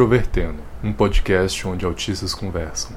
Introvertendo, um podcast onde autistas conversam.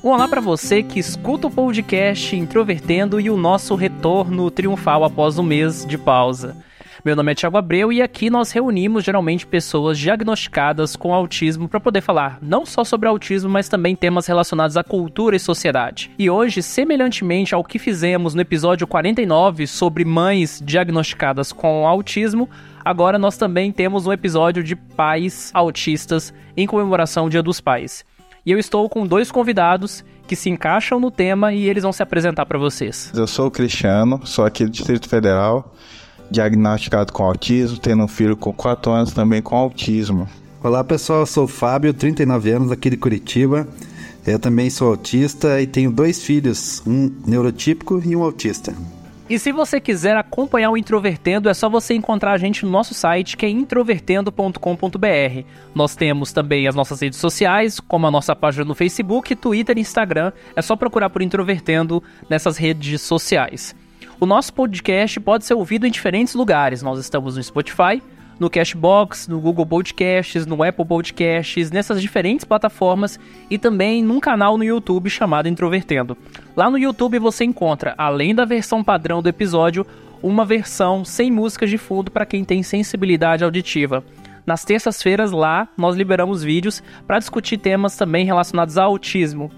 Olá para você que escuta o podcast Introvertendo e o nosso retorno triunfal após um mês de pausa. Meu nome é Thiago Abreu e aqui nós reunimos geralmente pessoas diagnosticadas com autismo para poder falar não só sobre autismo, mas também temas relacionados à cultura e sociedade. E hoje, semelhantemente ao que fizemos no episódio 49 sobre mães diagnosticadas com autismo, agora nós também temos um episódio de pais autistas em comemoração ao Dia dos Pais. E eu estou com dois convidados que se encaixam no tema e eles vão se apresentar para vocês. Eu sou o Cristiano, sou aqui do Distrito Federal diagnosticado com autismo, tendo um filho com 4 anos também com autismo. Olá pessoal, eu sou o Fábio, 39 anos, aqui de Curitiba. Eu também sou autista e tenho dois filhos, um neurotípico e um autista. E se você quiser acompanhar o Introvertendo, é só você encontrar a gente no nosso site, que é introvertendo.com.br. Nós temos também as nossas redes sociais, como a nossa página no Facebook, Twitter e Instagram. É só procurar por Introvertendo nessas redes sociais. O nosso podcast pode ser ouvido em diferentes lugares. Nós estamos no Spotify, no Cashbox, no Google Podcasts, no Apple Podcasts, nessas diferentes plataformas e também num canal no YouTube chamado Introvertendo. Lá no YouTube você encontra, além da versão padrão do episódio, uma versão sem músicas de fundo para quem tem sensibilidade auditiva. Nas terças-feiras lá nós liberamos vídeos para discutir temas também relacionados ao autismo.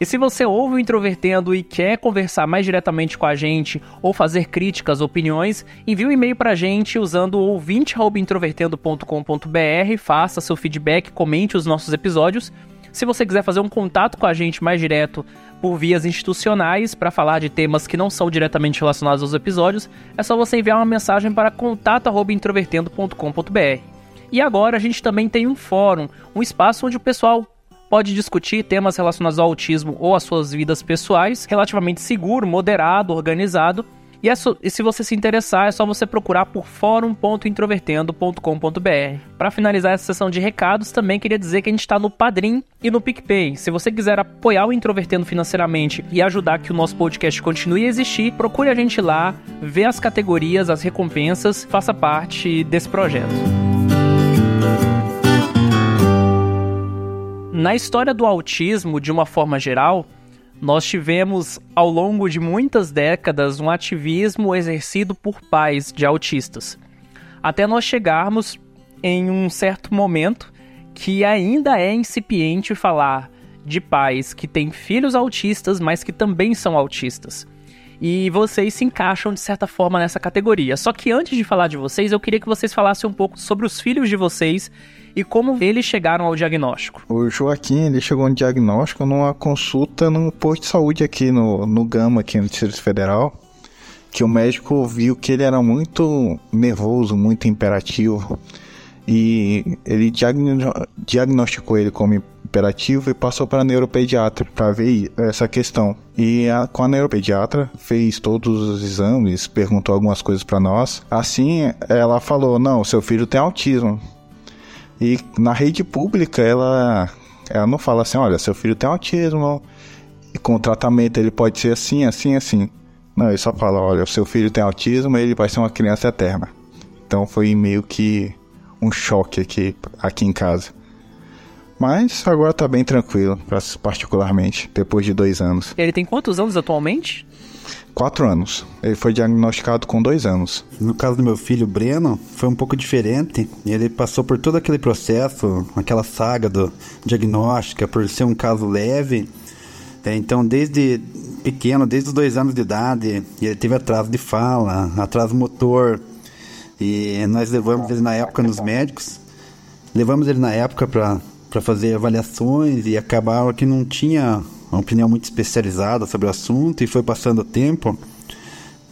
E se você ouve o Introvertendo e quer conversar mais diretamente com a gente ou fazer críticas, opiniões, envie um e-mail pra gente usando ouvinte.introvertendo.com.br, faça seu feedback, comente os nossos episódios. Se você quiser fazer um contato com a gente mais direto por vias institucionais para falar de temas que não são diretamente relacionados aos episódios, é só você enviar uma mensagem para contato@introvertendo.com.br. E agora a gente também tem um fórum, um espaço onde o pessoal pode discutir temas relacionados ao autismo ou às suas vidas pessoais, relativamente seguro, moderado, organizado. E, é so, e, se você se interessar, é só você procurar por fórum.introvertendo.com.br. Para finalizar essa sessão de recados, também queria dizer que a gente está no Padrim e no PicPay. Se você quiser apoiar o Introvertendo financeiramente e ajudar que o nosso podcast continue a existir, procure a gente lá, vê as categorias, as recompensas, faça parte desse projeto. Na história do autismo, de uma forma geral, nós tivemos ao longo de muitas décadas um ativismo exercido por pais de autistas, até nós chegarmos em um certo momento que ainda é incipiente falar de pais que têm filhos autistas, mas que também são autistas. E vocês se encaixam de certa forma nessa categoria. Só que antes de falar de vocês, eu queria que vocês falassem um pouco sobre os filhos de vocês e como eles chegaram ao diagnóstico. O Joaquim, ele chegou no diagnóstico numa consulta no posto de saúde aqui no, no Gama, aqui no Distrito Federal, que o médico viu que ele era muito nervoso, muito imperativo, e ele diagno diagnosticou ele como imperativo e passou para neuropediatra para ver essa questão. E a, com a neuropediatra fez todos os exames, perguntou algumas coisas para nós. Assim, ela falou: "Não, seu filho tem autismo". E na rede pública, ela, ela não fala assim, olha, seu filho tem autismo, e com o tratamento ele pode ser assim, assim, assim. Não, ele só fala, olha, seu filho tem autismo, ele vai ser uma criança eterna. Então foi meio que um choque aqui, aqui em casa. Mas agora tá bem tranquilo, particularmente, depois de dois anos. Ele tem quantos anos atualmente? Quatro anos. Ele foi diagnosticado com dois anos. No caso do meu filho Breno, foi um pouco diferente. Ele passou por todo aquele processo, aquela saga do diagnóstico, por ser um caso leve. É, então, desde pequeno, desde os dois anos de idade, ele teve atraso de fala, atraso motor. E nós levamos ele na época nos médicos. Levamos ele na época para fazer avaliações e acabaram que não tinha uma opinião muito especializada sobre o assunto e foi passando o tempo.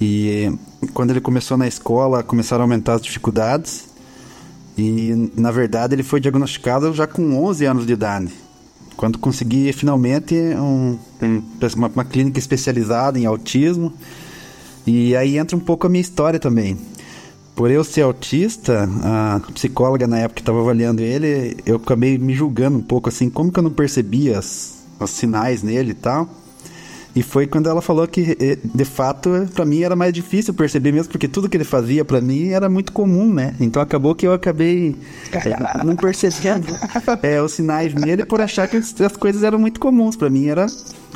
E quando ele começou na escola, começaram a aumentar as dificuldades. E na verdade ele foi diagnosticado já com 11 anos de idade. Quando consegui finalmente um, uma, uma clínica especializada em autismo. E aí entra um pouco a minha história também. Por eu ser autista, a psicóloga na época que estava avaliando ele, eu acabei me julgando um pouco assim, como que eu não percebia os sinais nele e tal. E foi quando ela falou que, eh, de fato, para mim era mais difícil perceber mesmo, porque tudo que ele fazia para mim era muito comum, né? Então acabou que eu acabei é, não percebendo é, os sinais nele por achar que as coisas eram muito comuns. para mim era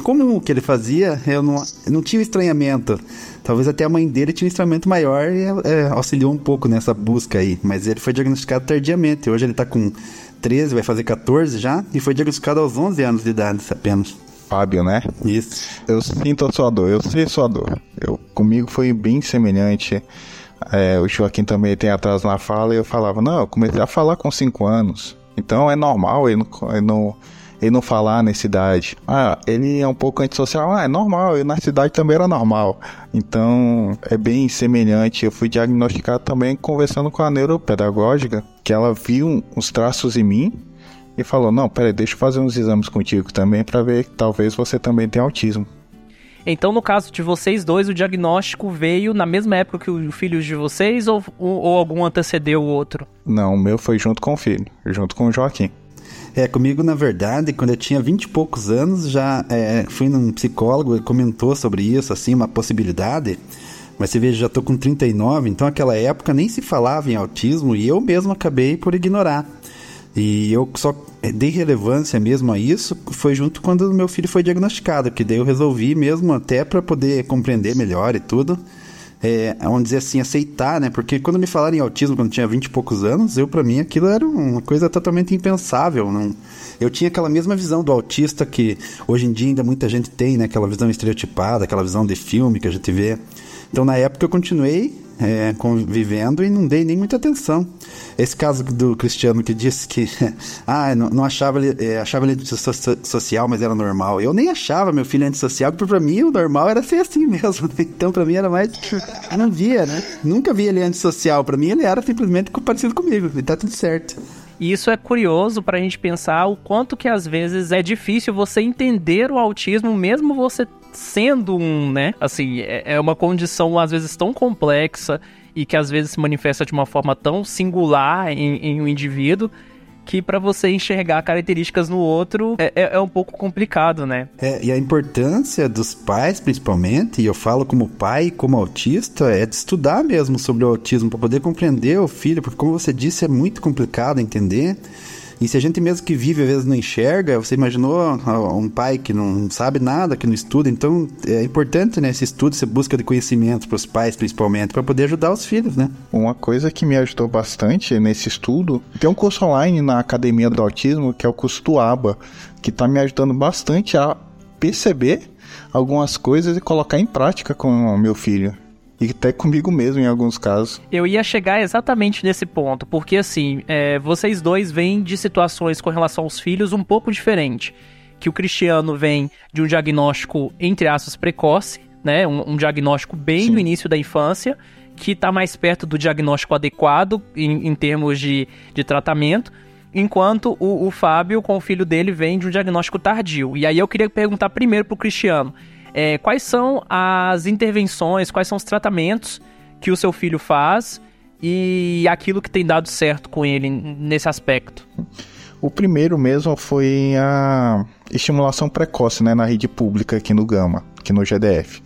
comum o que ele fazia, eu não, eu não tinha estranhamento. Talvez até a mãe dele tinha um estranhamento maior e é, auxiliou um pouco nessa busca aí. Mas ele foi diagnosticado tardiamente. Hoje ele tá com 13, vai fazer 14 já, e foi diagnosticado aos 11 anos de idade apenas. Fábio, né? Isso. Eu sinto a sua dor, eu sei a sua dor. Eu, comigo foi bem semelhante. É, o Joaquim também tem atrás na fala e eu falava, não, eu comecei a falar com 5 anos. Então é normal ele não, ele não, ele não falar nessa idade. Ah, ele é um pouco antissocial. Ah, é normal, eu na cidade também era normal. Então é bem semelhante. Eu fui diagnosticado também conversando com a neuropedagógica, que ela viu uns traços em mim e falou: Não, peraí, deixa eu fazer uns exames contigo também para ver que talvez você também tenha autismo. Então, no caso de vocês dois, o diagnóstico veio na mesma época que o filho de vocês ou, ou algum antecedeu o outro? Não, o meu foi junto com o filho, junto com o Joaquim. É, comigo, na verdade, quando eu tinha 20 e poucos anos, já é, fui num psicólogo e comentou sobre isso, assim, uma possibilidade. Mas você veja, já tô com 39, então aquela época nem se falava em autismo e eu mesmo acabei por ignorar. E eu só dei relevância mesmo a isso foi junto quando meu filho foi diagnosticado, que daí eu resolvi mesmo até para poder compreender melhor e tudo. É, vamos dizer assim, aceitar, né? Porque quando me falaram em autismo quando tinha 20 e poucos anos, eu para mim aquilo era uma coisa totalmente impensável. Não, eu tinha aquela mesma visão do autista que hoje em dia ainda muita gente tem, né? Aquela visão estereotipada, aquela visão de filme que a gente vê. Então na época eu continuei é, convivendo e não dei nem muita atenção. Esse caso do Cristiano que disse que ah, não, não achava ele, é, achava ele antissocial, mas era normal. Eu nem achava meu filho antissocial, porque pra mim o normal era ser assim mesmo. Né? Então pra mim era mais. Eu não via, né? Nunca vi ele antissocial. Pra mim ele era simplesmente parecido comigo. E tá tudo certo. E isso é curioso para a gente pensar o quanto que às vezes é difícil você entender o autismo, mesmo você sendo um, né? Assim, é, é uma condição às vezes tão complexa e que às vezes se manifesta de uma forma tão singular em, em um indivíduo que para você enxergar características no outro é, é, é, um pouco complicado, né? É, e a importância dos pais, principalmente, e eu falo como pai, como autista, é de estudar mesmo sobre o autismo para poder compreender o filho, porque como você disse, é muito complicado entender. E se a gente mesmo que vive, às vezes não enxerga, você imaginou um pai que não sabe nada, que não estuda, então é importante, né, esse estudo, essa busca de conhecimento para os pais, principalmente, para poder ajudar os filhos, né? Uma coisa que me ajudou bastante nesse estudo, tem um curso online na Academia do Autismo, que é o curso do ABA, que está me ajudando bastante a perceber algumas coisas e colocar em prática com o meu filho e até comigo mesmo em alguns casos. Eu ia chegar exatamente nesse ponto, porque assim, é, vocês dois vêm de situações com relação aos filhos um pouco diferente. Que o Cristiano vem de um diagnóstico, entre aspas, precoce, né? Um, um diagnóstico bem Sim. no início da infância, que está mais perto do diagnóstico adequado em, em termos de, de tratamento enquanto o, o, Fábio, com o filho dele, vem de um diagnóstico tardio. E aí eu queria perguntar primeiro pro Cristiano é, quais são as intervenções, quais são os tratamentos que o seu filho faz e aquilo que tem dado certo com ele nesse aspecto? O primeiro mesmo foi a estimulação precoce né, na rede pública aqui no Gama, aqui no GDF.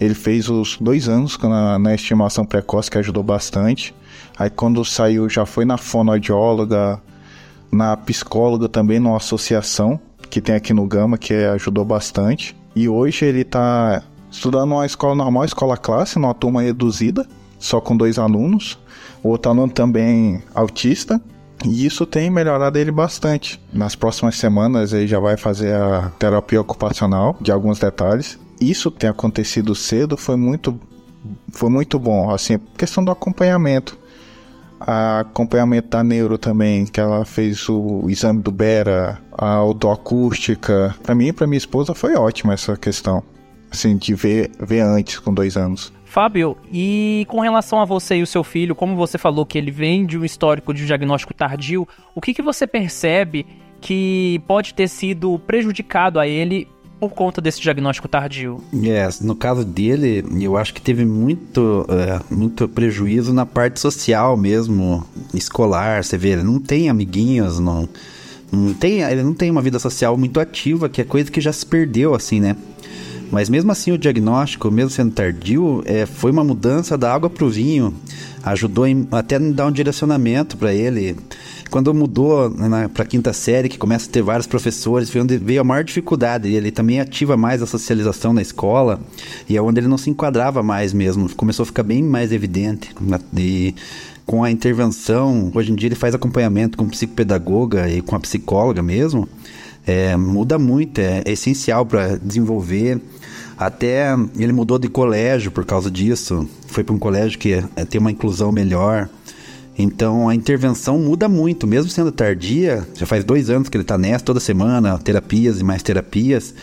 Ele fez os dois anos na, na estimulação precoce, que ajudou bastante. Aí quando saiu já foi na fonoaudióloga, na psicóloga também, numa associação que tem aqui no Gama, que ajudou bastante. E hoje ele está estudando uma escola normal, escola classe, numa turma reduzida, só com dois alunos. O outro aluno também autista. E isso tem melhorado ele bastante. Nas próximas semanas ele já vai fazer a terapia ocupacional de alguns detalhes. Isso tem acontecido cedo foi muito foi muito bom, assim, questão do acompanhamento. A acompanhamento da neuro também, que ela fez o exame do Bera, a autoacústica. Para mim e para minha esposa foi ótima essa questão. Assim, de ver, ver antes com dois anos. Fábio, e com relação a você e o seu filho, como você falou que ele vem de um histórico de um diagnóstico tardio, o que, que você percebe que pode ter sido prejudicado a ele por conta desse diagnóstico tardio? Yes, no caso dele, eu acho que teve muito, é, muito prejuízo na parte social mesmo, escolar. Você vê, ele não tem amiguinhos, não não tem, ele não tem uma vida social muito ativa, que é coisa que já se perdeu, assim, né? Mas mesmo assim, o diagnóstico, mesmo sendo tardio, é, foi uma mudança da água para o vinho. Ajudou em, até a dar um direcionamento para ele. Quando mudou para a quinta série, que começa a ter vários professores, foi onde veio a maior dificuldade. Ele também ativa mais a socialização na escola e é onde ele não se enquadrava mais mesmo. Começou a ficar bem mais evidente. E com a intervenção, hoje em dia ele faz acompanhamento com psicopedagoga e com a psicóloga mesmo. É, muda muito, é, é essencial para desenvolver até ele mudou de colégio por causa disso. Foi para um colégio que é, tem uma inclusão melhor. Então a intervenção muda muito, mesmo sendo tardia. Já faz dois anos que ele está nessa, toda semana, terapias e mais terapias.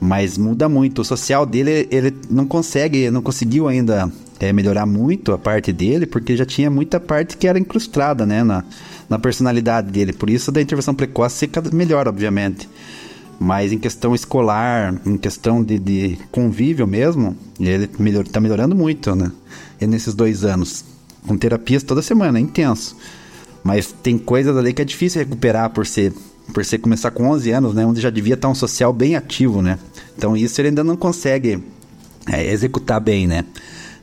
Mas muda muito. O social dele, ele não consegue, não conseguiu ainda é, melhorar muito a parte dele, porque já tinha muita parte que era incrustada né, na, na personalidade dele. Por isso da intervenção precoce fica melhor, obviamente. Mas em questão escolar, em questão de, de convívio mesmo, ele melhor, tá melhorando muito, né? E nesses dois anos. Com terapias toda semana, é intenso. Mas tem coisas ali que é difícil recuperar por ser por ser começar com 11 anos, né, onde já devia estar um social bem ativo, né? Então isso ele ainda não consegue é, executar bem, né?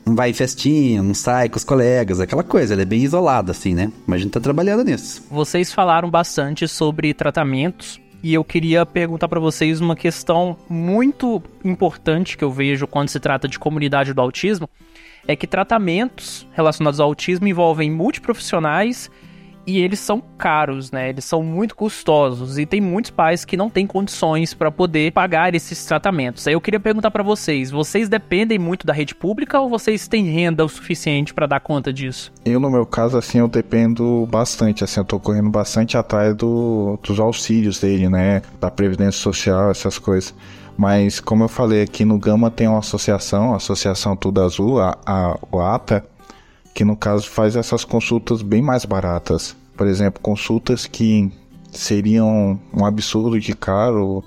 Não vai em festinha, não sai com os colegas, aquela coisa, ele é bem isolado assim, né? Mas a gente tá trabalhando nisso. Vocês falaram bastante sobre tratamentos e eu queria perguntar para vocês uma questão muito importante que eu vejo quando se trata de comunidade do autismo, é que tratamentos relacionados ao autismo envolvem multiprofissionais e eles são caros, né? Eles são muito custosos e tem muitos pais que não têm condições para poder pagar esses tratamentos. Aí eu queria perguntar para vocês, vocês dependem muito da rede pública ou vocês têm renda o suficiente para dar conta disso? Eu no meu caso assim, eu dependo bastante, assim, eu tô correndo bastante atrás do, dos auxílios dele, né? Da previdência social, essas coisas. Mas como eu falei aqui no Gama tem uma associação, a Associação Tudo Azul, a, a, ATA, que no caso faz essas consultas bem mais baratas. Por exemplo, consultas que seriam um absurdo de caro.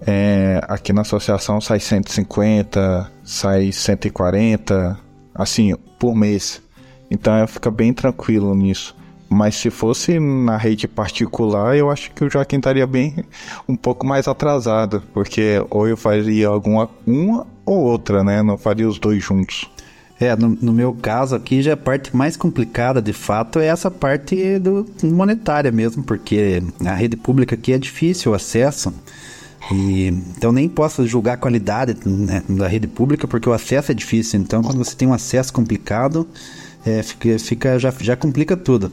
É, aqui na associação sai 150, sai 140, assim, por mês. Então fica bem tranquilo nisso. Mas se fosse na rede particular, eu acho que o Joaquim estaria bem um pouco mais atrasado, porque ou eu faria alguma uma ou outra, né? Não faria os dois juntos. É, no, no, meu caso aqui já a parte mais complicada de fato é essa parte do monetária mesmo, porque a rede pública aqui é difícil o acesso. E, então nem posso julgar a qualidade né, da rede pública porque o acesso é difícil. Então quando você tem um acesso complicado, é, fica, fica já, já complica tudo.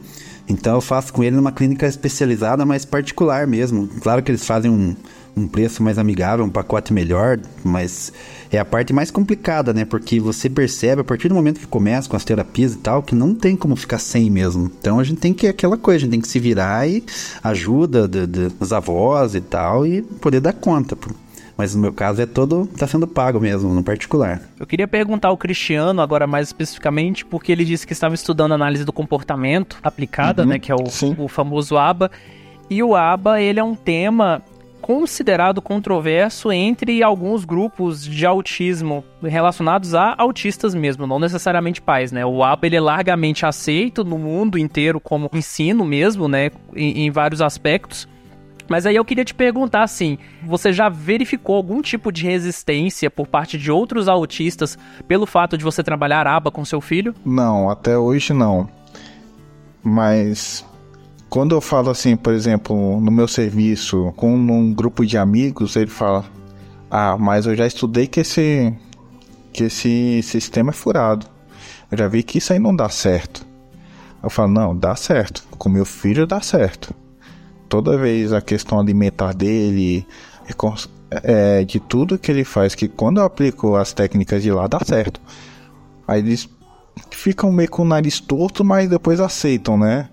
Então eu faço com ele numa clínica especializada, mas particular mesmo. Claro que eles fazem um, um preço mais amigável, um pacote melhor, mas é a parte mais complicada, né? Porque você percebe a partir do momento que começa com as terapias e tal, que não tem como ficar sem mesmo. Então a gente tem que aquela coisa, a gente tem que se virar e ajuda de, de, dos avós e tal e poder dar conta. Mas no meu caso é todo tá sendo pago mesmo, no particular. Eu queria perguntar ao Cristiano agora mais especificamente, porque ele disse que estava estudando análise do comportamento aplicada, uhum, né, que é o, o famoso ABA. E o ABA, ele é um tema considerado controverso entre alguns grupos de autismo relacionados a autistas mesmo, não necessariamente pais, né? O ABA ele é largamente aceito no mundo inteiro como ensino mesmo, né? Em, em vários aspectos. Mas aí eu queria te perguntar assim, você já verificou algum tipo de resistência por parte de outros autistas pelo fato de você trabalhar aba com seu filho? Não, até hoje não. Mas quando eu falo assim, por exemplo, no meu serviço, com um grupo de amigos, ele fala: Ah, mas eu já estudei que esse, que esse sistema é furado. Eu já vi que isso aí não dá certo. Eu falo: Não, dá certo. Com meu filho dá certo. Toda vez a questão alimentar dele, é, de tudo que ele faz, que quando eu aplico as técnicas de lá dá certo. Aí eles ficam meio com o nariz torto, mas depois aceitam, né?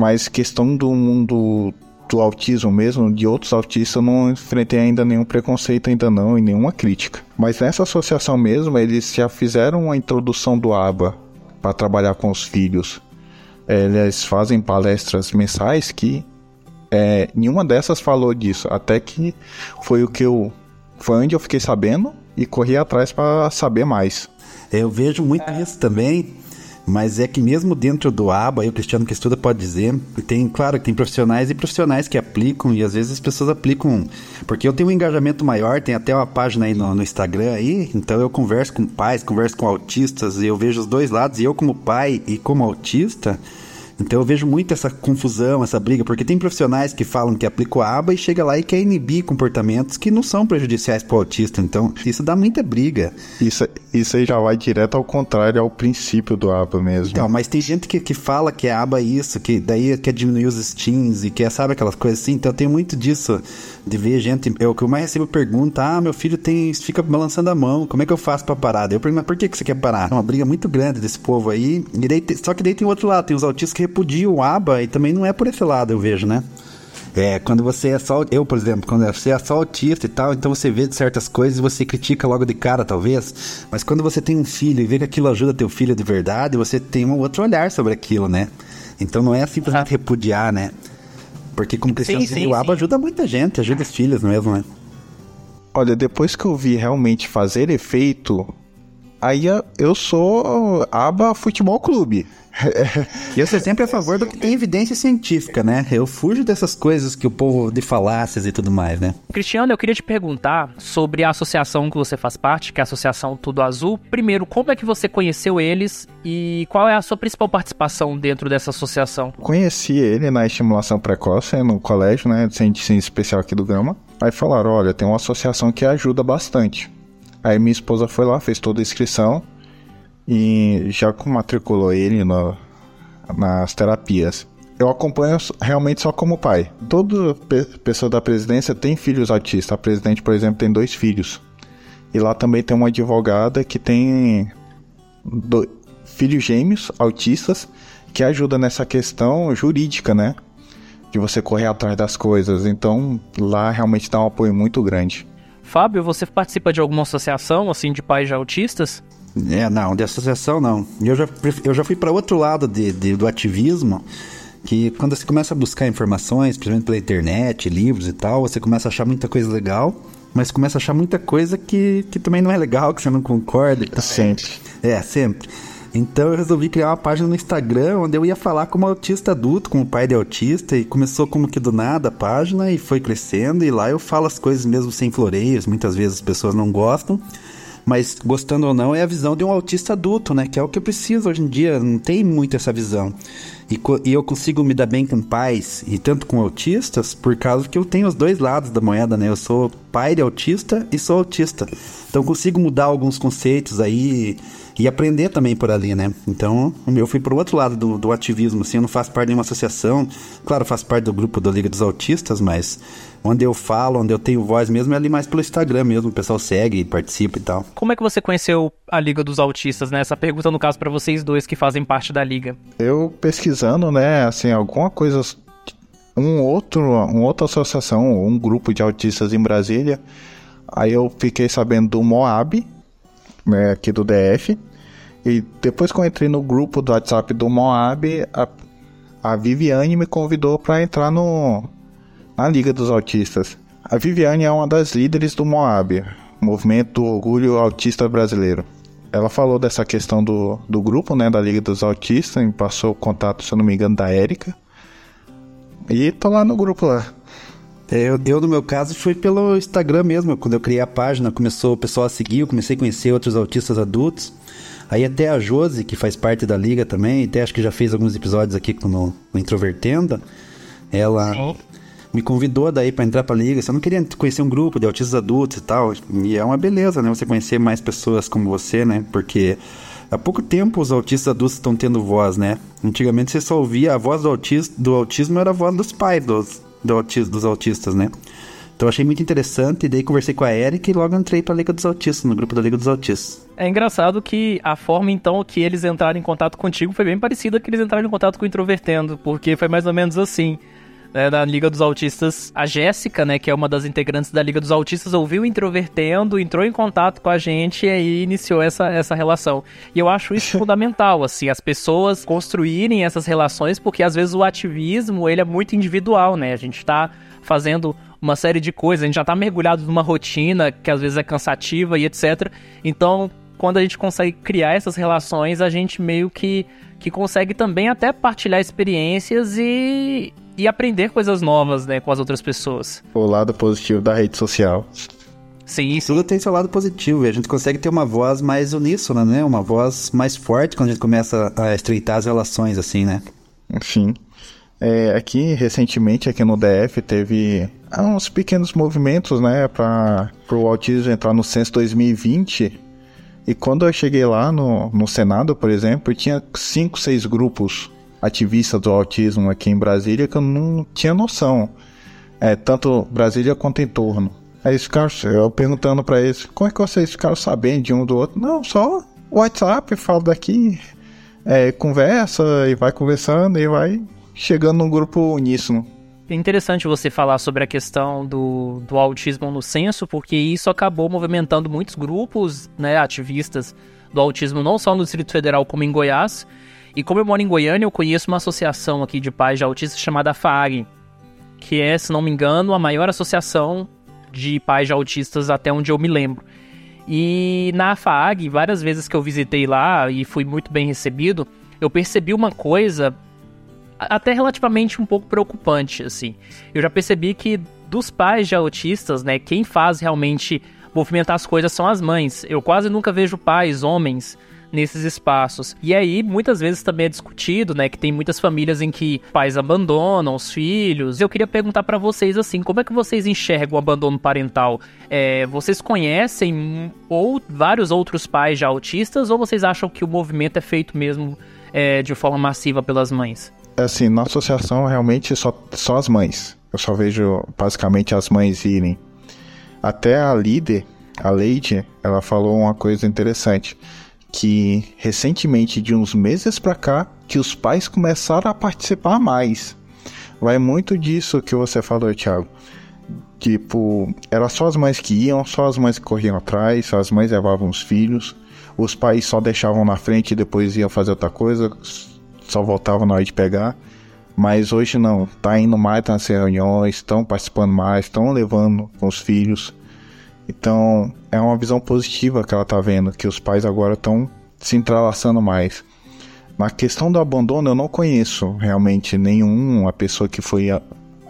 Mas questão do mundo do autismo mesmo, de outros autistas, eu não enfrentei ainda nenhum preconceito, ainda não, e nenhuma crítica. Mas nessa associação mesmo, eles já fizeram uma introdução do ABA para trabalhar com os filhos. Eles fazem palestras mensais que é, nenhuma dessas falou disso, até que foi o que eu. Foi onde eu fiquei sabendo e corri atrás para saber mais. Eu vejo muito isso também Mas é que mesmo dentro do ABA, aí o Cristiano que estuda pode dizer, tem, claro, que tem profissionais e profissionais que aplicam, e às vezes as pessoas aplicam, porque eu tenho um engajamento maior, tem até uma página aí no, no Instagram aí, então eu converso com pais, converso com autistas, e eu vejo os dois lados, e eu como pai e como autista, então eu vejo muito essa confusão, essa briga, porque tem profissionais que falam que aplicam a aba e chega lá e quer inibir comportamentos que não são prejudiciais para o autista. Então isso dá muita briga. Isso, isso aí já vai direto ao contrário ao princípio do aba mesmo. Então, mas tem gente que, que fala que a aba é isso, que daí quer diminuir os steams e quer, sabe, aquelas coisas assim. Então tem muito disso de ver gente. Eu que eu mais recebo pergunta: ah, meu filho tem fica balançando a mão, como é que eu faço para parar? Eu pergunto, por que, que você quer parar? É uma briga muito grande desse povo aí. E daí, só que daí tem outro lado, tem os autistas que repudia o ABA e também não é por esse lado, eu vejo, né? É, quando você é só. Eu, por exemplo, quando você é só autista e tal, então você vê certas coisas e você critica logo de cara, talvez. Mas quando você tem um filho e vê que aquilo ajuda teu filho de verdade, você tem um outro olhar sobre aquilo, né? Então não é simplesmente ah. repudiar, né? Porque como sim, o ABA ajuda muita gente, ajuda os filhos mesmo, né? Olha, depois que eu vi realmente fazer efeito, aí eu sou aba futebol clube. e eu sou sempre a favor do que tem evidência científica, né? Eu fujo dessas coisas que o povo de falácias e tudo mais, né? Cristiano, eu queria te perguntar sobre a associação que você faz parte, que é a Associação Tudo Azul. Primeiro, como é que você conheceu eles e qual é a sua principal participação dentro dessa associação? Conheci ele na estimulação precoce no colégio, né, de ciência especial aqui do Gama. Aí falaram, olha, tem uma associação que ajuda bastante. Aí minha esposa foi lá, fez toda a inscrição e já matriculou ele no, nas terapias. Eu acompanho realmente só como pai. Toda pessoa da presidência tem filhos autistas. A presidente, por exemplo, tem dois filhos. E lá também tem uma advogada que tem filhos gêmeos autistas que ajuda nessa questão jurídica, né? De você correr atrás das coisas. Então lá realmente dá um apoio muito grande. Fábio, você participa de alguma associação assim de pais de autistas? É, não, de associação não. Eu já, eu já fui para outro lado de, de, do ativismo, que quando você começa a buscar informações, principalmente pela internet, livros e tal, você começa a achar muita coisa legal, mas começa a achar muita coisa que, que também não é legal, que você não concorda. Sempre. É, sempre. Então eu resolvi criar uma página no Instagram onde eu ia falar como autista adulto, como pai de autista, e começou como que do nada a página e foi crescendo, e lá eu falo as coisas mesmo sem floreios, muitas vezes as pessoas não gostam. Mas gostando ou não, é a visão de um autista adulto, né? Que é o que eu preciso hoje em dia. Não tem muito essa visão. E, e, eu consigo me dar bem com pais e tanto com autistas por causa que eu tenho os dois lados da moeda, né? Eu sou pai de autista e sou autista. Então consigo mudar alguns conceitos aí e aprender também por ali, né? Então, o meu fui pro outro lado do, do ativismo, assim, eu não faço parte de uma associação, claro, faço parte do grupo da Liga dos Autistas, mas onde eu falo, onde eu tenho voz mesmo é ali mais pelo Instagram mesmo, o pessoal segue, participa e tal. Como é que você conheceu a Liga dos Autistas, né? Essa pergunta no caso para vocês dois que fazem parte da liga. Eu pesquisando, né, assim, alguma coisa um outro, uma outra associação, um grupo de autistas em Brasília. Aí eu fiquei sabendo do Moab, né, aqui do DF. E depois que eu entrei no grupo do WhatsApp do Moab, a, a Viviane me convidou para entrar no, na Liga dos Autistas. A Viviane é uma das líderes do Moab, Movimento do Orgulho Autista Brasileiro. Ela falou dessa questão do, do grupo, né, da Liga dos Autistas, me passou o contato, se eu não me engano, da Érica. E tô lá no grupo lá. É, eu, eu, no meu caso, fui pelo Instagram mesmo. Quando eu criei a página, começou o pessoal a seguir, eu comecei a conhecer outros autistas adultos. Aí até a Josi, que faz parte da liga também, até acho que já fez alguns episódios aqui no, no Introvertendo, ela Sim. Me convidou daí para entrar pra liga. Eu não queria conhecer um grupo de autistas adultos e tal. E é uma beleza, né? Você conhecer mais pessoas como você, né? Porque há pouco tempo os autistas adultos estão tendo voz, né? Antigamente você só ouvia a voz do, autismo, do autismo era a voz dos pais dos, do dos autistas, né? Então achei muito interessante, e daí conversei com a Erika e logo entrei para a Liga dos Autistas, no grupo da Liga dos Autistas. É engraçado que a forma então que eles entraram em contato contigo foi bem parecida que eles entraram em contato com o Introvertendo, porque foi mais ou menos assim. Né, da Liga dos Autistas, a Jéssica, né, que é uma das integrantes da Liga dos Autistas, ouviu Introvertendo, entrou em contato com a gente e aí iniciou essa, essa relação. E eu acho isso fundamental, assim, as pessoas construírem essas relações, porque às vezes o ativismo, ele é muito individual, né? A gente tá fazendo uma série de coisas, a gente já tá mergulhado numa rotina que às vezes é cansativa e etc. Então, quando a gente consegue criar essas relações, a gente meio que, que consegue também até partilhar experiências e, e aprender coisas novas, né, com as outras pessoas. O lado positivo da rede social. Sim, sim. Tudo tem seu lado positivo e a gente consegue ter uma voz mais uníssona, né? Uma voz mais forte quando a gente começa a estreitar as relações, assim, né? Sim. É, aqui, recentemente, aqui no DF, teve uns pequenos movimentos, né, para o autismo entrar no censo 2020. E quando eu cheguei lá no, no Senado, por exemplo, tinha cinco, seis grupos ativistas do autismo aqui em Brasília que eu não tinha noção. É, tanto Brasília quanto em torno. Aí eles ficaram, eu perguntando para eles, como é que vocês ficaram sabendo de um do outro? Não, só WhatsApp, fala daqui, é, conversa e vai conversando e vai chegando num grupo uníssono. É interessante você falar sobre a questão do, do autismo no censo, porque isso acabou movimentando muitos grupos né, ativistas do autismo, não só no Distrito Federal, como em Goiás. E como eu moro em Goiânia, eu conheço uma associação aqui de pais de autistas chamada FAG, que é, se não me engano, a maior associação de pais de autistas até onde eu me lembro. E na FAG, várias vezes que eu visitei lá e fui muito bem recebido, eu percebi uma coisa até relativamente um pouco preocupante, assim. Eu já percebi que dos pais de autistas, né, quem faz realmente movimentar as coisas são as mães. Eu quase nunca vejo pais, homens, nesses espaços. E aí, muitas vezes também é discutido, né, que tem muitas famílias em que pais abandonam os filhos. Eu queria perguntar para vocês assim, como é que vocês enxergam o abandono parental? É, vocês conhecem ou vários outros pais já autistas ou vocês acham que o movimento é feito mesmo é, de forma massiva pelas mães? Assim, na associação realmente só, só as mães. Eu só vejo basicamente as mães irem. Até a líder, a Leide, ela falou uma coisa interessante. Que recentemente, de uns meses pra cá, que os pais começaram a participar mais. Vai muito disso que você falou, Thiago. Tipo, era só as mães que iam, só as mães que corriam atrás, as mães levavam os filhos, os pais só deixavam na frente e depois iam fazer outra coisa, só voltava na hora de pegar. Mas hoje não, tá indo mais nas reuniões, estão participando mais, estão levando com os filhos. Então é uma visão positiva que ela tá vendo, que os pais agora estão se entrelaçando mais. Na questão do abandono, eu não conheço realmente nenhuma pessoa que foi a,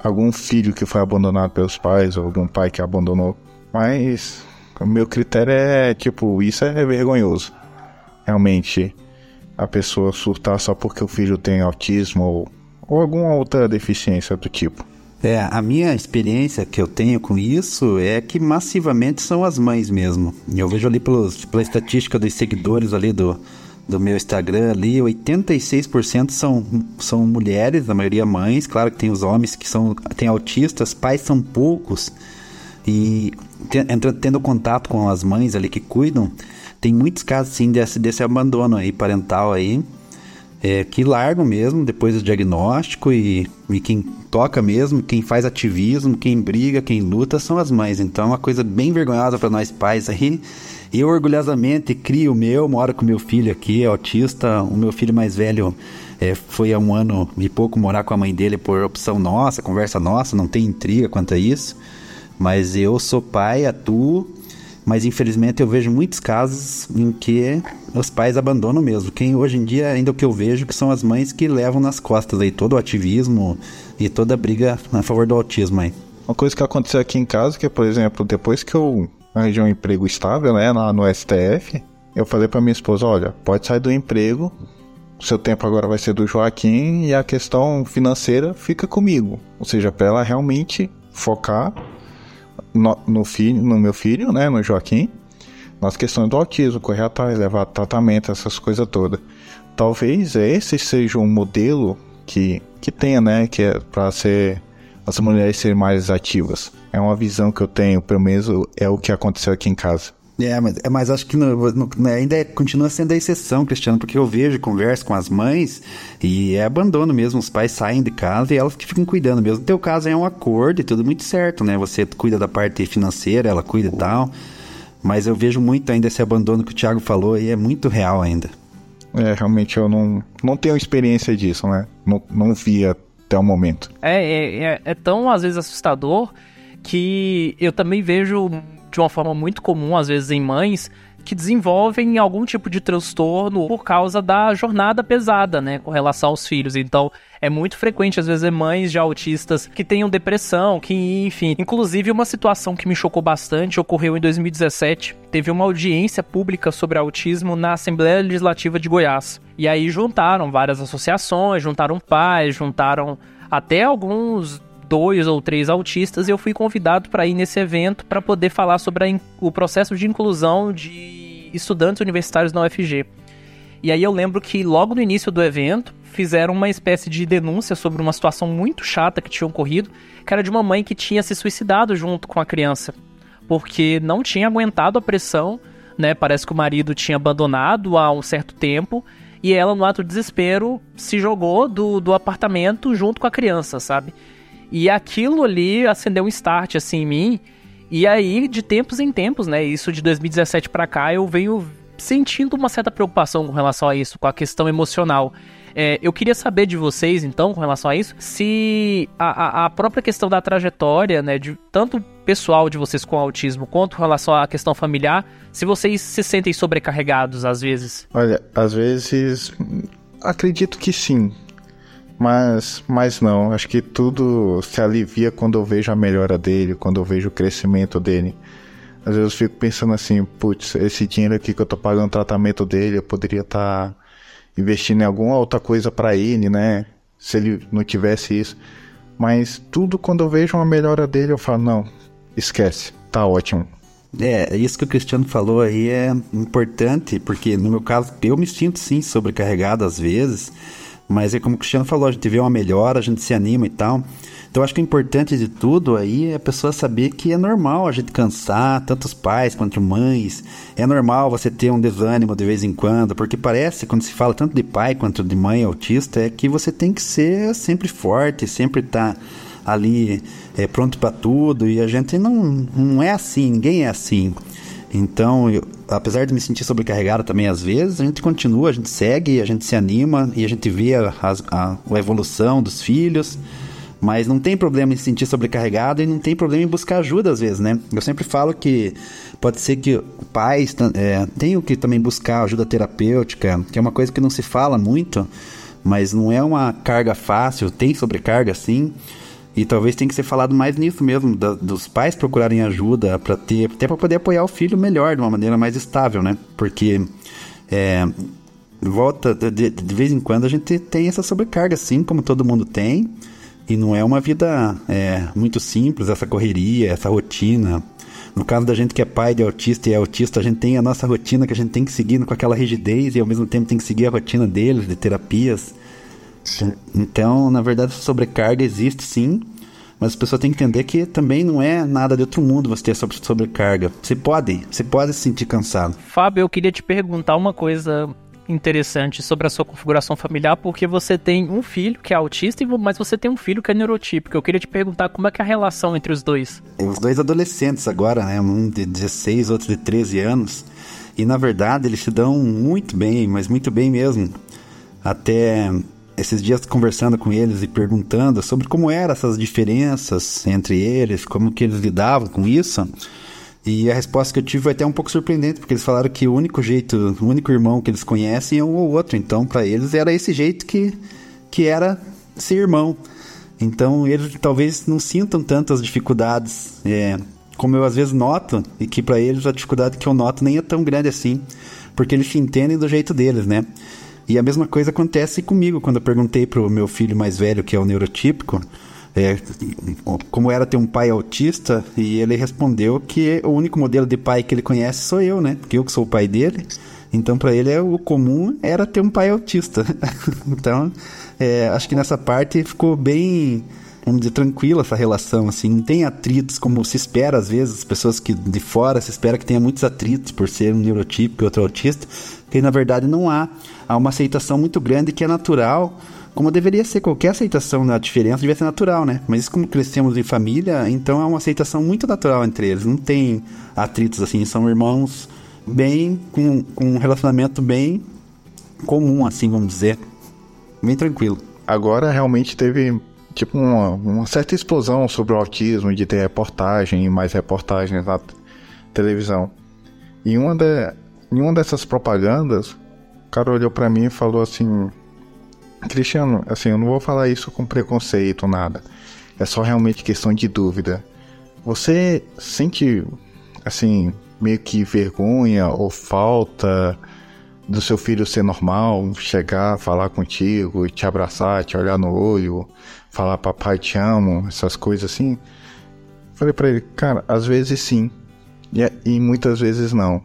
algum filho que foi abandonado pelos pais ou algum pai que abandonou. Mas o meu critério é tipo, isso é vergonhoso. Realmente a pessoa surtar só porque o filho tem autismo ou, ou alguma outra deficiência do tipo. É, a minha experiência que eu tenho com isso é que massivamente são as mães mesmo. Eu vejo ali pelos, pela estatística dos seguidores ali do, do meu Instagram ali, 86% são, são mulheres, a maioria mães. Claro que tem os homens que são tem autistas, pais são poucos. E tendo contato com as mães ali que cuidam, tem muitos casos sim desse, desse abandono aí parental aí, é, que largam mesmo depois do diagnóstico e, e quem toca mesmo, quem faz ativismo, quem briga, quem luta são as mães. Então é uma coisa bem vergonhosa para nós pais aí. Eu orgulhosamente crio o meu, moro com meu filho aqui, é autista. O meu filho mais velho é, foi há um ano e pouco morar com a mãe dele por opção nossa, conversa nossa, não tem intriga quanto a isso. Mas eu sou pai, atuo mas infelizmente eu vejo muitos casos em que os pais abandonam mesmo. Quem hoje em dia, ainda o que eu vejo, que são as mães que levam nas costas aí todo o ativismo e toda a briga a favor do autismo aí. Uma coisa que aconteceu aqui em casa, que por exemplo, depois que eu arranjei um emprego estável, né, lá no STF, eu falei para minha esposa, olha, pode sair do emprego, seu tempo agora vai ser do Joaquim e a questão financeira fica comigo. Ou seja, para ela realmente focar no, no, filho, no meu filho, né, no Joaquim, nas questões do autismo, correr atrás, levar tratamento, essas coisas todas. Talvez esse seja um modelo que, que tenha, né, que é para ser as mulheres serem mais ativas. É uma visão que eu tenho, pelo menos é o que aconteceu aqui em casa. É, mas, é, mas acho que no, no, né, ainda é, continua sendo a exceção, Cristiano, porque eu vejo, converso com as mães e é abandono mesmo. Os pais saem de casa e elas que ficam cuidando mesmo. No teu caso é um acordo e tudo muito certo, né? Você cuida da parte financeira, ela cuida e tal. Mas eu vejo muito ainda esse abandono que o Thiago falou e é muito real ainda. É, realmente eu não, não tenho experiência disso, né? Não, não vi até o momento. É, é, é, é tão às vezes assustador que eu também vejo de uma forma muito comum, às vezes em mães, que desenvolvem algum tipo de transtorno por causa da jornada pesada, né, com relação aos filhos. Então, é muito frequente, às vezes, mães de autistas que tenham depressão, que, enfim. Inclusive, uma situação que me chocou bastante ocorreu em 2017. Teve uma audiência pública sobre autismo na Assembleia Legislativa de Goiás. E aí juntaram várias associações, juntaram pais, juntaram até alguns dois ou três autistas e eu fui convidado para ir nesse evento para poder falar sobre o processo de inclusão de estudantes universitários na UFG. E aí eu lembro que logo no início do evento fizeram uma espécie de denúncia sobre uma situação muito chata que tinha ocorrido, que era de uma mãe que tinha se suicidado junto com a criança, porque não tinha aguentado a pressão, né? Parece que o marido tinha abandonado há um certo tempo e ela, no ato de desespero, se jogou do, do apartamento junto com a criança, sabe? E aquilo ali acendeu um start assim em mim. E aí, de tempos em tempos, né? Isso de 2017 para cá, eu venho sentindo uma certa preocupação com relação a isso, com a questão emocional. É, eu queria saber de vocês, então, com relação a isso, se a, a, própria questão da trajetória, né, de tanto pessoal de vocês com autismo, quanto com relação à questão familiar, se vocês se sentem sobrecarregados às vezes. Olha, às vezes acredito que sim. Mas, mas não, acho que tudo se alivia quando eu vejo a melhora dele, quando eu vejo o crescimento dele. Às vezes eu fico pensando assim, putz, esse dinheiro aqui que eu tô pagando o tratamento dele, eu poderia estar tá investindo em alguma outra coisa para ele, né? Se ele não tivesse isso. Mas tudo quando eu vejo uma melhora dele, eu falo, não, esquece, tá ótimo. É, isso que o Cristiano falou aí é importante, porque no meu caso eu me sinto sim sobrecarregado às vezes. Mas é como o Cristiano falou, a gente vê uma melhora, a gente se anima e tal. Então acho que o importante de tudo aí é a pessoa saber que é normal a gente cansar, tanto os pais quanto mães. É normal você ter um desânimo de vez em quando, porque parece, quando se fala tanto de pai quanto de mãe autista, é que você tem que ser sempre forte, sempre estar tá ali é, pronto para tudo. E a gente não, não é assim, ninguém é assim. Então, eu, apesar de me sentir sobrecarregado também às vezes, a gente continua, a gente segue, a gente se anima e a gente vê a, a, a evolução dos filhos. Mas não tem problema em se sentir sobrecarregado e não tem problema em buscar ajuda às vezes, né? Eu sempre falo que pode ser que pais é, tenham que também buscar ajuda terapêutica, que é uma coisa que não se fala muito, mas não é uma carga fácil, tem sobrecarga sim. E talvez tenha que ser falado mais nisso mesmo, da, dos pais procurarem ajuda para ter, até para poder apoiar o filho melhor, de uma maneira mais estável, né? Porque é, volta de, de, vez em quando a gente tem essa sobrecarga, assim como todo mundo tem, e não é uma vida é, muito simples, essa correria, essa rotina. No caso da gente que é pai de autista e é autista, a gente tem a nossa rotina que a gente tem que seguir com aquela rigidez e ao mesmo tempo tem que seguir a rotina deles, de terapias. Então, na verdade, sobrecarga existe sim, mas a pessoa tem que entender que também não é nada de outro mundo você ter sobre sobrecarga. Você pode, você pode se sentir cansado. Fábio, eu queria te perguntar uma coisa interessante sobre a sua configuração familiar, porque você tem um filho que é autista, mas você tem um filho que é neurotípico. Eu queria te perguntar como é que é a relação entre os dois. Os dois adolescentes agora, né? Um de 16, outro de 13 anos. E na verdade eles se dão muito bem, mas muito bem mesmo. Até esses dias conversando com eles e perguntando sobre como eram essas diferenças entre eles, como que eles lidavam com isso. E a resposta que eu tive foi até um pouco surpreendente, porque eles falaram que o único jeito, o único irmão que eles conhecem é um ou outro. Então, para eles era esse jeito que, que era ser irmão. Então, eles talvez não sintam tantas dificuldades, é, como eu às vezes noto, e que para eles a dificuldade que eu noto nem é tão grande assim, porque eles se entendem do jeito deles, né? E a mesma coisa acontece comigo quando eu perguntei pro meu filho mais velho, que é o neurotípico, é, como era ter um pai autista, e ele respondeu que o único modelo de pai que ele conhece sou eu, né? Porque eu que sou o pai dele. Então, para ele, é, o comum era ter um pai autista. então, é, acho que nessa parte ficou bem, vamos dizer, tranquila essa relação, assim. Não tem atritos como se espera, às vezes, as pessoas que de fora se espera que tenha muitos atritos por ser um neurotípico e outro autista, que na verdade não há há uma aceitação muito grande que é natural, como deveria ser qualquer aceitação da diferença, devia ser natural, né? Mas como crescemos em família, então é uma aceitação muito natural entre eles. Não tem atritos assim, são irmãos bem, com, com um relacionamento bem comum, assim, vamos dizer. Bem tranquilo. Agora realmente teve tipo uma, uma certa explosão sobre o autismo, de ter reportagem e mais reportagens na televisão. E uma da, em uma dessas propagandas, o cara olhou para mim e falou assim: Cristiano, assim, eu não vou falar isso com preconceito, nada. É só realmente questão de dúvida. Você sente, assim, meio que vergonha ou falta do seu filho ser normal, chegar, falar contigo, te abraçar, te olhar no olho, falar papai te amo, essas coisas assim? Falei para ele, cara, às vezes sim, e, e muitas vezes não.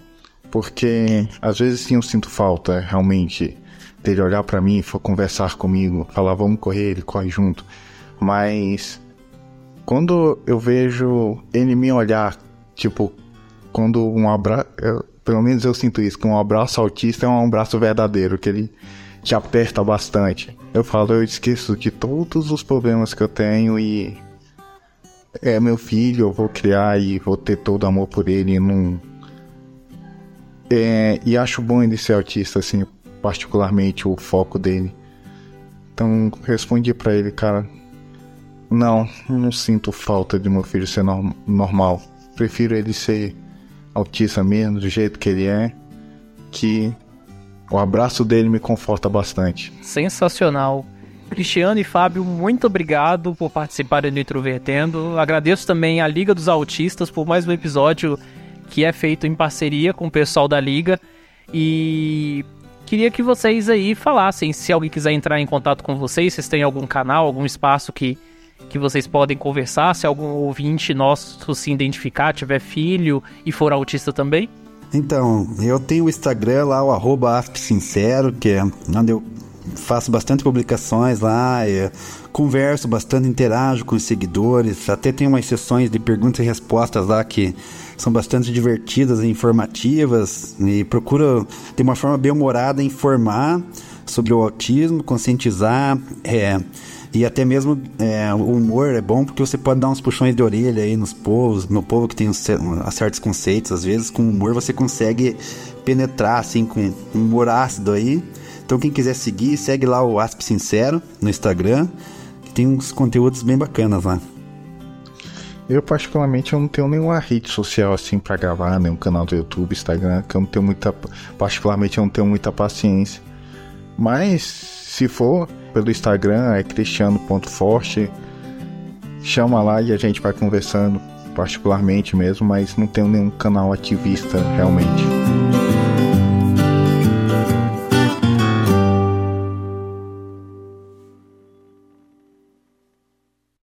Porque às vezes sim eu sinto falta, realmente, dele olhar para mim, for conversar comigo, falar vamos correr, ele corre junto. Mas quando eu vejo ele me olhar, tipo, quando um abraço. Pelo menos eu sinto isso, que um abraço autista é um abraço verdadeiro, que ele te aperta bastante. Eu falo, eu esqueço de todos os problemas que eu tenho e. É meu filho, eu vou criar e vou ter todo amor por ele. Não. É, e acho bom ele ser autista, assim, particularmente o foco dele. Então respondi para ele, cara, não, não sinto falta de meu filho ser no normal. Prefiro ele ser autista mesmo, do jeito que ele é, que o abraço dele me conforta bastante. Sensacional. Cristiano e Fábio, muito obrigado por participarem do Introvertendo. Agradeço também à Liga dos Autistas por mais um episódio que é feito em parceria com o pessoal da Liga. E queria que vocês aí falassem, se alguém quiser entrar em contato com vocês, vocês têm algum canal, algum espaço que que vocês podem conversar, se algum ouvinte nosso se identificar, tiver filho e for autista também? Então, eu tenho o Instagram lá, o arroba Sincero, que é onde eu faço bastante publicações lá, converso bastante, interajo com os seguidores, até tem umas sessões de perguntas e respostas lá que são bastante divertidas e informativas, e procuro ter uma forma bem humorada informar sobre o autismo, conscientizar, é, e até mesmo é, o humor é bom porque você pode dar uns puxões de orelha aí nos povos, no povo que tem uns, certos conceitos, às vezes com humor você consegue penetrar assim com um humor ácido aí. Então quem quiser seguir, segue lá o Asp Sincero no Instagram, que tem uns conteúdos bem bacanas lá. Eu particularmente eu não tenho nenhuma rede social assim para gravar, nenhum canal do YouTube, Instagram, que eu não tenho muita, particularmente eu não tenho muita paciência. Mas se for pelo Instagram, é cristiano.forte. Chama lá e a gente vai conversando, particularmente mesmo, mas não tenho nenhum canal ativista realmente.